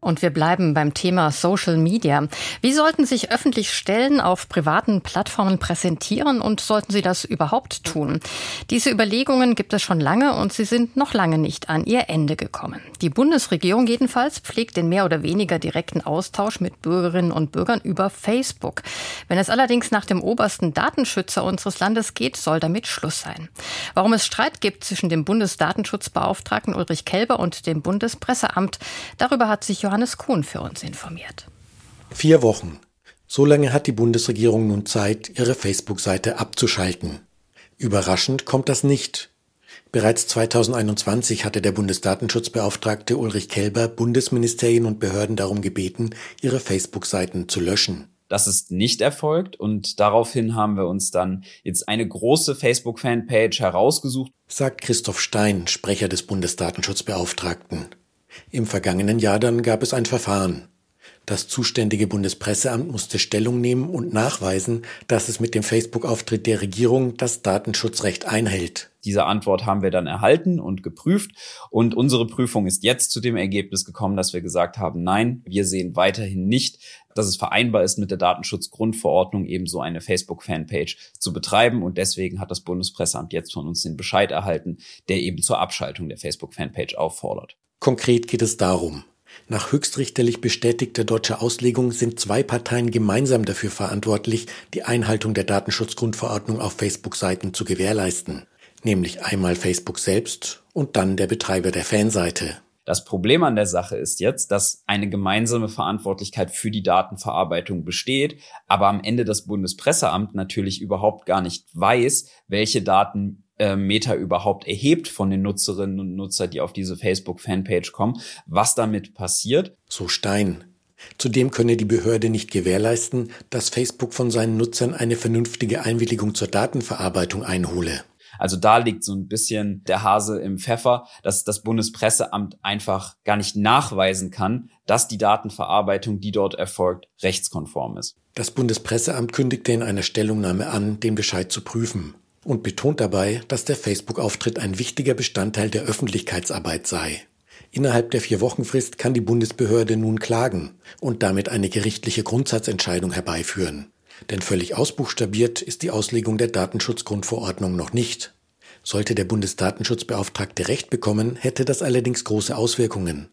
und wir bleiben beim Thema Social Media. Wie sollten sich öffentlich Stellen auf privaten Plattformen präsentieren und sollten sie das überhaupt tun? Diese Überlegungen gibt es schon lange und sie sind noch lange nicht an ihr Ende gekommen. Die Bundesregierung jedenfalls pflegt den mehr oder weniger direkten Austausch mit Bürgerinnen und Bürgern über Facebook. Wenn es allerdings nach dem obersten Datenschützer unseres Landes geht, soll damit Schluss sein. Warum es Streit gibt zwischen dem Bundesdatenschutzbeauftragten Ulrich Kelber und dem Bundespresseamt, darüber hat sich Johannes Kuhn für uns informiert. Vier Wochen. So lange hat die Bundesregierung nun Zeit, ihre Facebook-Seite abzuschalten. Überraschend kommt das nicht. Bereits 2021 hatte der Bundesdatenschutzbeauftragte Ulrich Kelber Bundesministerien und Behörden darum gebeten, ihre Facebook-Seiten zu löschen. Das ist nicht erfolgt und daraufhin haben wir uns dann jetzt eine große Facebook-Fanpage herausgesucht, sagt Christoph Stein, Sprecher des Bundesdatenschutzbeauftragten. Im vergangenen Jahr dann gab es ein Verfahren. Das zuständige Bundespresseamt musste Stellung nehmen und nachweisen, dass es mit dem Facebook-Auftritt der Regierung das Datenschutzrecht einhält. Diese Antwort haben wir dann erhalten und geprüft. Und unsere Prüfung ist jetzt zu dem Ergebnis gekommen, dass wir gesagt haben, nein, wir sehen weiterhin nicht, dass es vereinbar ist, mit der Datenschutzgrundverordnung eben so eine Facebook-Fanpage zu betreiben. Und deswegen hat das Bundespresseamt jetzt von uns den Bescheid erhalten, der eben zur Abschaltung der Facebook-Fanpage auffordert. Konkret geht es darum, nach höchstrichterlich bestätigter deutscher Auslegung sind zwei Parteien gemeinsam dafür verantwortlich, die Einhaltung der Datenschutzgrundverordnung auf Facebook-Seiten zu gewährleisten, nämlich einmal Facebook selbst und dann der Betreiber der Fanseite. Das Problem an der Sache ist jetzt, dass eine gemeinsame Verantwortlichkeit für die Datenverarbeitung besteht, aber am Ende das Bundespresseamt natürlich überhaupt gar nicht weiß, welche Daten äh, Meta überhaupt erhebt von den Nutzerinnen und Nutzer, die auf diese Facebook-Fanpage kommen, was damit passiert. So Stein. Zudem könne die Behörde nicht gewährleisten, dass Facebook von seinen Nutzern eine vernünftige Einwilligung zur Datenverarbeitung einhole. Also da liegt so ein bisschen der Hase im Pfeffer, dass das Bundespresseamt einfach gar nicht nachweisen kann, dass die Datenverarbeitung, die dort erfolgt, rechtskonform ist. Das Bundespresseamt kündigte in einer Stellungnahme an, den Bescheid zu prüfen und betont dabei, dass der Facebook-Auftritt ein wichtiger Bestandteil der Öffentlichkeitsarbeit sei. Innerhalb der Vier-Wochen-Frist kann die Bundesbehörde nun klagen und damit eine gerichtliche Grundsatzentscheidung herbeiführen. Denn völlig ausbuchstabiert ist die Auslegung der Datenschutzgrundverordnung noch nicht. Sollte der Bundesdatenschutzbeauftragte Recht bekommen, hätte das allerdings große Auswirkungen.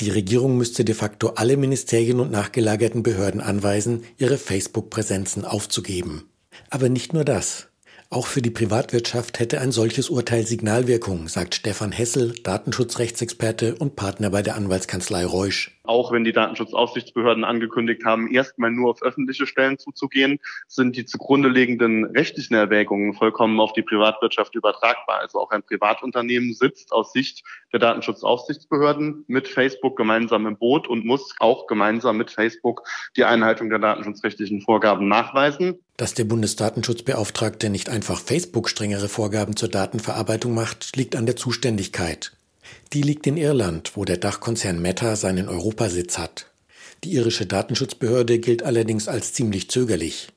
Die Regierung müsste de facto alle Ministerien und nachgelagerten Behörden anweisen, ihre Facebook-Präsenzen aufzugeben. Aber nicht nur das. Auch für die Privatwirtschaft hätte ein solches Urteil Signalwirkung, sagt Stefan Hessel, Datenschutzrechtsexperte und Partner bei der Anwaltskanzlei Reusch. Auch wenn die Datenschutzaufsichtsbehörden angekündigt haben, erstmal nur auf öffentliche Stellen zuzugehen, sind die zugrunde liegenden rechtlichen Erwägungen vollkommen auf die Privatwirtschaft übertragbar. Also auch ein Privatunternehmen sitzt aus Sicht der Datenschutzaufsichtsbehörden mit Facebook gemeinsam im Boot und muss auch gemeinsam mit Facebook die Einhaltung der datenschutzrechtlichen Vorgaben nachweisen. Dass der Bundesdatenschutzbeauftragte nicht einfach Facebook strengere Vorgaben zur Datenverarbeitung macht, liegt an der Zuständigkeit. Die liegt in Irland, wo der Dachkonzern Meta seinen Europasitz hat. Die irische Datenschutzbehörde gilt allerdings als ziemlich zögerlich.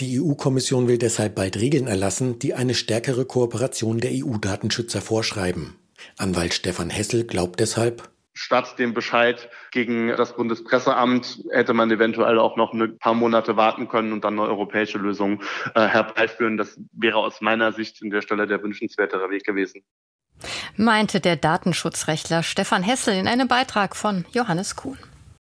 Die EU-Kommission will deshalb bald Regeln erlassen, die eine stärkere Kooperation der EU-Datenschützer vorschreiben. Anwalt Stefan Hessel glaubt deshalb, Statt dem Bescheid gegen das Bundespresseamt hätte man eventuell auch noch ein paar Monate warten können und dann eine europäische Lösung äh, herbeiführen. Das wäre aus meiner Sicht an der Stelle der wünschenswertere Weg gewesen. Meinte der Datenschutzrechtler Stefan Hessel in einem Beitrag von Johannes Kuhn.